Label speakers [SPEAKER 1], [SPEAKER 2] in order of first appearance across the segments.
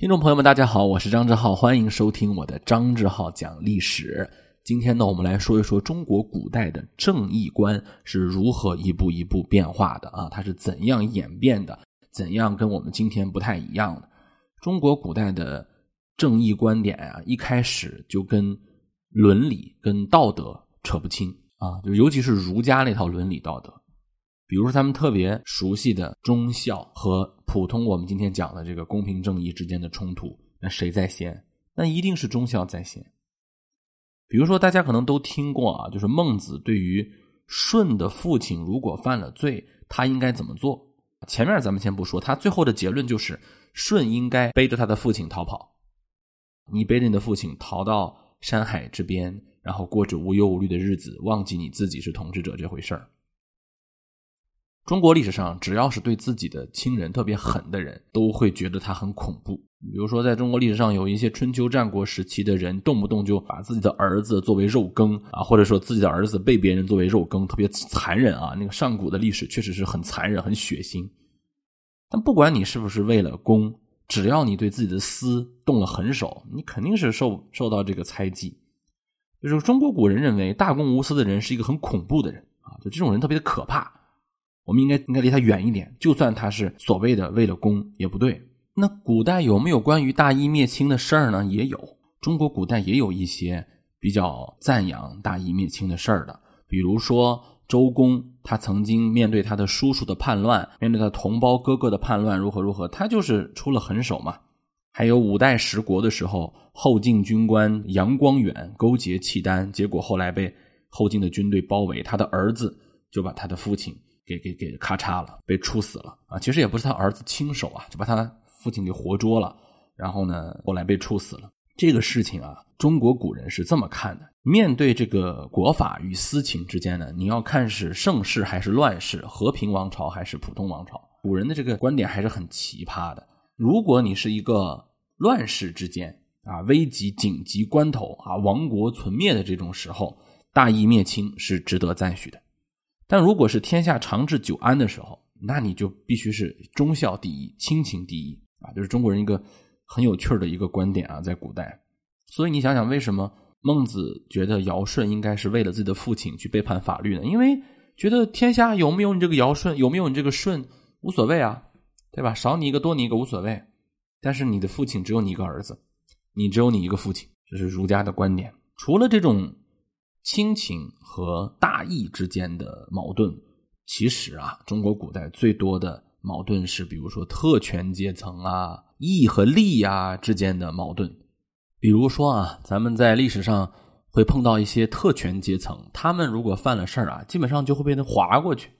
[SPEAKER 1] 听众朋友们，大家好，我是张志浩，欢迎收听我的张志浩讲历史。今天呢，我们来说一说中国古代的正义观是如何一步一步变化的啊？它是怎样演变的？怎样跟我们今天不太一样的？中国古代的正义观点啊，一开始就跟伦理、跟道德扯不清啊，就尤其是儒家那套伦理道德。比如说，他们特别熟悉的忠孝和普通我们今天讲的这个公平正义之间的冲突，那谁在先？那一定是忠孝在先。比如说，大家可能都听过啊，就是孟子对于舜的父亲如果犯了罪，他应该怎么做？前面咱们先不说，他最后的结论就是舜应该背着他的父亲逃跑。你背着你的父亲逃到山海之边，然后过着无忧无虑的日子，忘记你自己是统治者这回事儿。中国历史上，只要是对自己的亲人特别狠的人，都会觉得他很恐怖。比如说，在中国历史上，有一些春秋战国时期的人，动不动就把自己的儿子作为肉羹啊，或者说自己的儿子被别人作为肉羹，特别残忍啊。那个上古的历史确实是很残忍、很血腥。但不管你是不是为了公，只要你对自己的私动了狠手，你肯定是受受到这个猜忌。就是中国古人认为，大公无私的人是一个很恐怖的人啊，就这种人特别的可怕。我们应该应该离他远一点，就算他是所谓的为了公也不对。那古代有没有关于大义灭亲的事儿呢？也有，中国古代也有一些比较赞扬大义灭亲的事儿的。比如说周公，他曾经面对他的叔叔的叛乱，面对他同胞哥哥的叛乱，如何如何，他就是出了狠手嘛。还有五代十国的时候，后晋军官杨光远勾结契丹，结果后来被后晋的军队包围，他的儿子就把他的父亲。给给给咔嚓了，被处死了啊！其实也不是他儿子亲手啊，就把他父亲给活捉了，然后呢，后来被处死了。这个事情啊，中国古人是这么看的：面对这个国法与私情之间呢，你要看是盛世还是乱世，和平王朝还是普通王朝。古人的这个观点还是很奇葩的。如果你是一个乱世之间啊，危急紧急关头啊，亡国存灭的这种时候，大义灭亲是值得赞许的。但如果是天下长治久安的时候，那你就必须是忠孝第一，亲情第一啊！就是中国人一个很有趣的一个观点啊，在古代。所以你想想，为什么孟子觉得尧舜应该是为了自己的父亲去背叛法律呢？因为觉得天下有没有你这个尧舜，有没有你这个舜无所谓啊，对吧？少你一个多你一个无所谓。但是你的父亲只有你一个儿子，你只有你一个父亲，这是儒家的观点。除了这种。亲情和大义之间的矛盾，其实啊，中国古代最多的矛盾是，比如说特权阶层啊、义和利啊之间的矛盾。比如说啊，咱们在历史上会碰到一些特权阶层，他们如果犯了事儿啊，基本上就会被他划过去。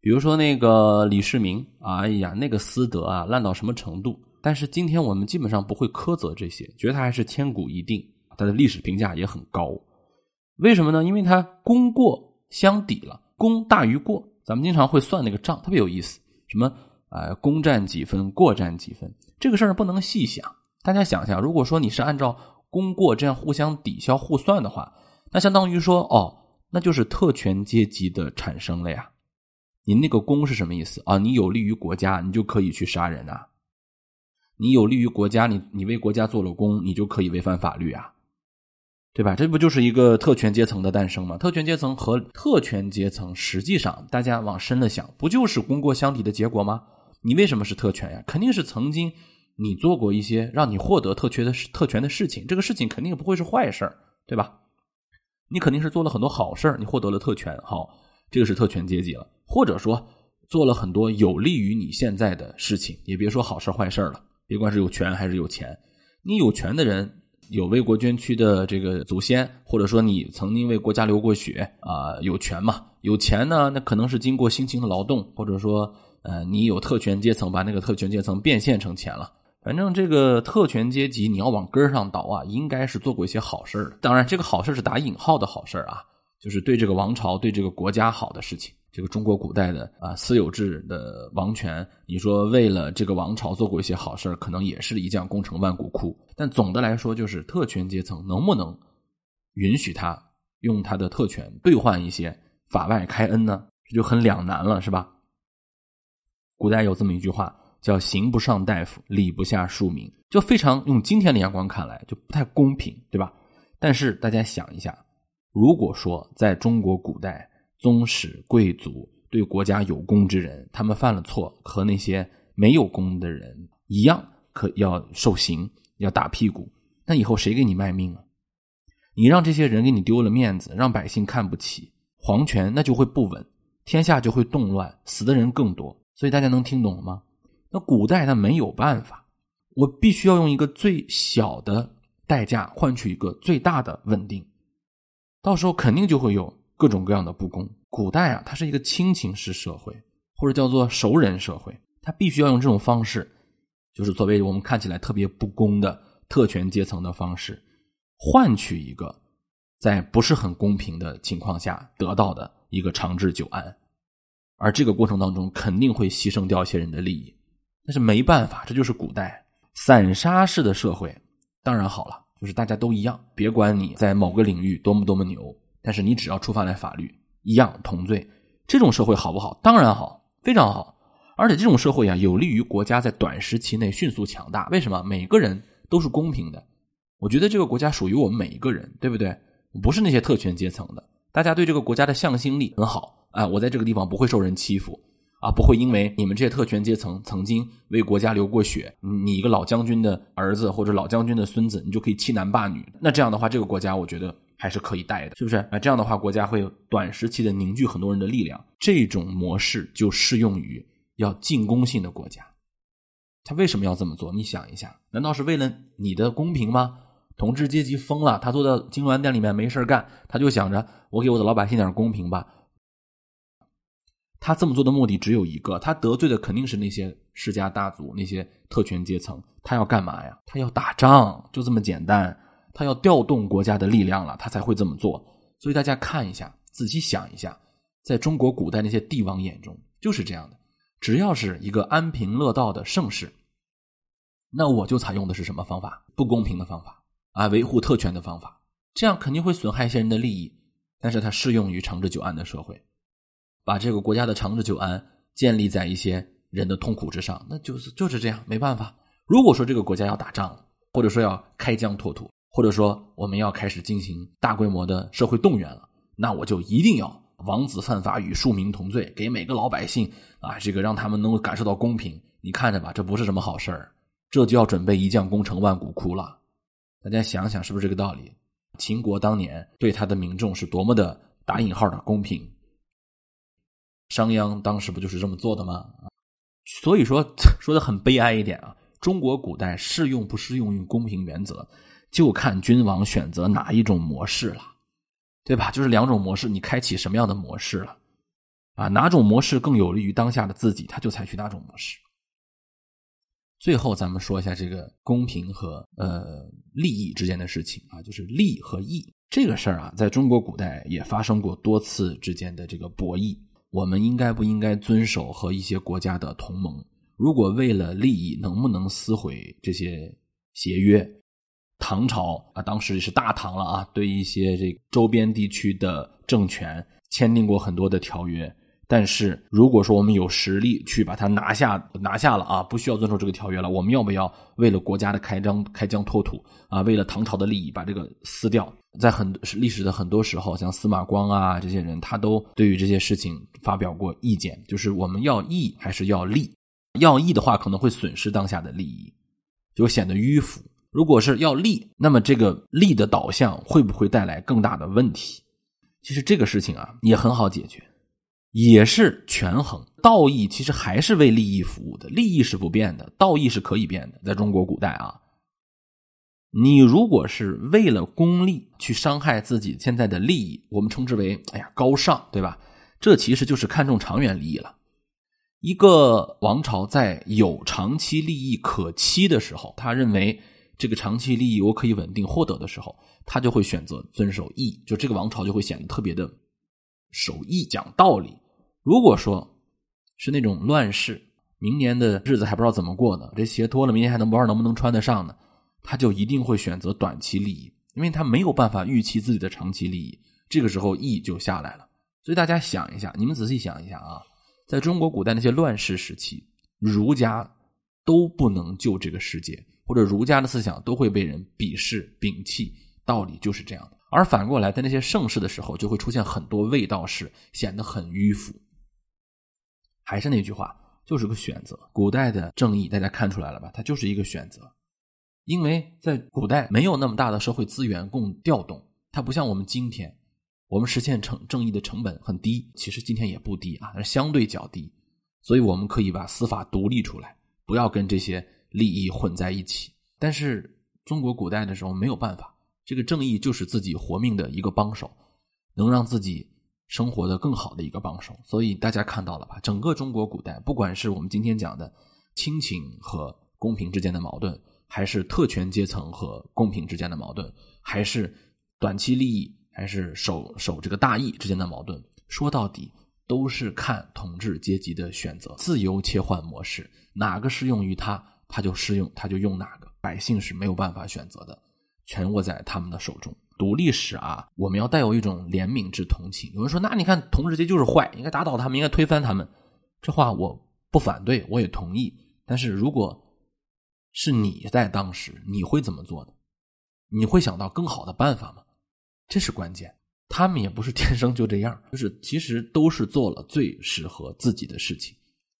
[SPEAKER 1] 比如说那个李世民，哎呀，那个私德啊，烂到什么程度？但是今天我们基本上不会苛责这些，觉得他还是千古一定，他的历史评价也很高。为什么呢？因为它功过相抵了，功大于过。咱们经常会算那个账，特别有意思。什么啊，功占几分，过占几分？这个事儿不能细想。大家想想，如果说你是按照功过这样互相抵消互算的话，那相当于说，哦，那就是特权阶级的产生了呀。你那个功是什么意思啊？你有利于国家，你就可以去杀人啊。你有利于国家，你你为国家做了功，你就可以违反法律啊。对吧？这不就是一个特权阶层的诞生吗？特权阶层和特权阶层，实际上大家往深了想，不就是功过相抵的结果吗？你为什么是特权呀？肯定是曾经你做过一些让你获得特权的特权的事情，这个事情肯定不会是坏事对吧？你肯定是做了很多好事你获得了特权，好，这个是特权阶级了。或者说做了很多有利于你现在的事情，也别说好事坏事了，别管是有权还是有钱，你有权的人。有为国捐躯的这个祖先，或者说你曾经为国家流过血啊，有权嘛？有钱呢，那可能是经过辛勤的劳动，或者说呃，你有特权阶层，把那个特权阶层变现成钱了。反正这个特权阶级，你要往根上倒啊，应该是做过一些好事当然，这个好事是打引号的好事啊，就是对这个王朝、对这个国家好的事情。这个中国古代的啊私有制的王权，你说为了这个王朝做过一些好事可能也是一将功成万骨枯。但总的来说，就是特权阶层能不能允许他用他的特权兑换一些法外开恩呢？这就很两难了，是吧？古代有这么一句话，叫“刑不上大夫，礼不下庶民”，就非常用今天的眼光看来就不太公平，对吧？但是大家想一下，如果说在中国古代，宗室贵族对国家有功之人，他们犯了错，和那些没有功的人一样，可要受刑，要打屁股，那以后谁给你卖命啊？你让这些人给你丢了面子，让百姓看不起，皇权那就会不稳，天下就会动乱，死的人更多。所以大家能听懂了吗？那古代他没有办法，我必须要用一个最小的代价换取一个最大的稳定，到时候肯定就会有各种各样的不公。古代啊，它是一个亲情式社会，或者叫做熟人社会，它必须要用这种方式，就是作为我们看起来特别不公的特权阶层的方式。换取一个在不是很公平的情况下得到的一个长治久安，而这个过程当中肯定会牺牲掉一些人的利益，但是没办法，这就是古代散沙式的社会。当然好了，就是大家都一样，别管你在某个领域多么多么牛，但是你只要触犯了法律，一样同罪。这种社会好不好？当然好，非常好。而且这种社会啊，有利于国家在短时期内迅速强大。为什么？每个人都是公平的。我觉得这个国家属于我们每一个人，对不对？不是那些特权阶层的，大家对这个国家的向心力很好啊！我在这个地方不会受人欺负啊，不会因为你们这些特权阶层曾经为国家流过血，你一个老将军的儿子或者老将军的孙子，你就可以欺男霸女。那这样的话，这个国家我觉得还是可以带的，是不是？那，这样的话，国家会短时期的凝聚很多人的力量。这种模式就适用于要进攻性的国家。他为什么要这么做？你想一下，难道是为了你的公平吗？统治阶级疯了，他坐在金銮殿里面没事干，他就想着我给我的老百姓点公平吧。他这么做的目的只有一个，他得罪的肯定是那些世家大族、那些特权阶层。他要干嘛呀？他要打仗，就这么简单。他要调动国家的力量了，他才会这么做。所以大家看一下，仔细想一下，在中国古代那些帝王眼中就是这样的。只要是一个安贫乐道的盛世，那我就采用的是什么方法？不公平的方法。啊，维护特权的方法，这样肯定会损害一些人的利益，但是它适用于长治久安的社会，把这个国家的长治久安建立在一些人的痛苦之上，那就是就是这样，没办法。如果说这个国家要打仗了，或者说要开疆拓土，或者说我们要开始进行大规模的社会动员了，那我就一定要王子犯法与庶民同罪，给每个老百姓啊，这个让他们能够感受到公平。你看着吧，这不是什么好事儿，这就要准备一将功成万骨枯了。大家想想，是不是这个道理？秦国当年对他的民众是多么的打引号的公平。商鞅当时不就是这么做的吗？所以说，说的很悲哀一点啊，中国古代适用不适用于公平原则，就看君王选择哪一种模式了，对吧？就是两种模式，你开启什么样的模式了？啊，哪种模式更有利于当下的自己，他就采取哪种模式。最后，咱们说一下这个公平和呃利益之间的事情啊，就是利和义这个事儿啊，在中国古代也发生过多次之间的这个博弈。我们应该不应该遵守和一些国家的同盟？如果为了利益，能不能撕毁这些协约？唐朝啊，当时是大唐了啊，对一些这周边地区的政权签订过很多的条约。但是，如果说我们有实力去把它拿下，拿下了啊，不需要遵守这个条约了，我们要不要为了国家的开疆开疆拓土啊，为了唐朝的利益把这个撕掉？在很历史的很多时候，像司马光啊这些人，他都对于这些事情发表过意见，就是我们要义还是要利？要义的话，可能会损失当下的利益，就显得迂腐；如果是要利，那么这个利的导向会不会带来更大的问题？其实这个事情啊，也很好解决。也是权衡，道义其实还是为利益服务的，利益是不变的，道义是可以变的。在中国古代啊，你如果是为了功利去伤害自己现在的利益，我们称之为“哎呀高尚”，对吧？这其实就是看重长远利益了。一个王朝在有长期利益可期的时候，他认为这个长期利益我可以稳定获得的时候，他就会选择遵守义，就这个王朝就会显得特别的守义、讲道理。如果说是那种乱世，明年的日子还不知道怎么过呢，这鞋脱了，明年还能不知道能不能穿得上呢？他就一定会选择短期利益，因为他没有办法预期自己的长期利益。这个时候义就下来了。所以大家想一下，你们仔细想一下啊，在中国古代那些乱世时期，儒家都不能救这个世界，或者儒家的思想都会被人鄙视摒弃。道理就是这样的。而反过来，在那些盛世的时候，就会出现很多卫道士，显得很迂腐。还是那句话，就是个选择。古代的正义，大家看出来了吧？它就是一个选择，因为在古代没有那么大的社会资源供调动，它不像我们今天，我们实现成正义的成本很低，其实今天也不低啊，但是相对较低，所以我们可以把司法独立出来，不要跟这些利益混在一起。但是中国古代的时候没有办法，这个正义就是自己活命的一个帮手，能让自己。生活的更好的一个帮手，所以大家看到了吧？整个中国古代，不管是我们今天讲的亲情和公平之间的矛盾，还是特权阶层和公平之间的矛盾，还是短期利益，还是守守这个大义之间的矛盾，说到底都是看统治阶级的选择，自由切换模式，哪个适用于他，他就适用，他就用哪个，百姓是没有办法选择的，全握在他们的手中。读历史啊，我们要带有一种怜悯之同情。有人说：“那你看，统治阶级就是坏，应该打倒他们，应该推翻他们。”这话我不反对，我也同意。但是，如果是你在当时，你会怎么做呢？你会想到更好的办法吗？这是关键。他们也不是天生就这样，就是其实都是做了最适合自己的事情，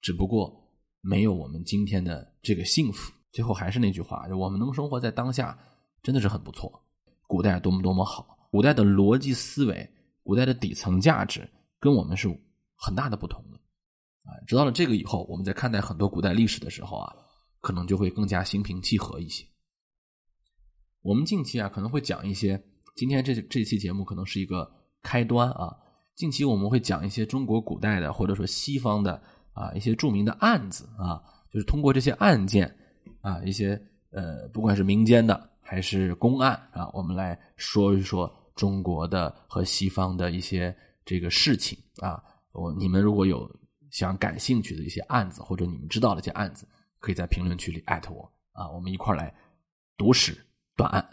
[SPEAKER 1] 只不过没有我们今天的这个幸福。最后还是那句话：我们能生活在当下，真的是很不错。古代多么多么好，古代的逻辑思维，古代的底层价值跟我们是很大的不同的，啊，知道了这个以后，我们在看待很多古代历史的时候啊，可能就会更加心平气和一些。我们近期啊可能会讲一些，今天这这期节目可能是一个开端啊，近期我们会讲一些中国古代的或者说西方的啊一些著名的案子啊，就是通过这些案件啊一些呃不管是民间的。还是公案啊，我们来说一说中国的和西方的一些这个事情啊。我你们如果有想感兴趣的一些案子，或者你们知道的一些案子，可以在评论区里艾特我啊，我们一块来读史断案。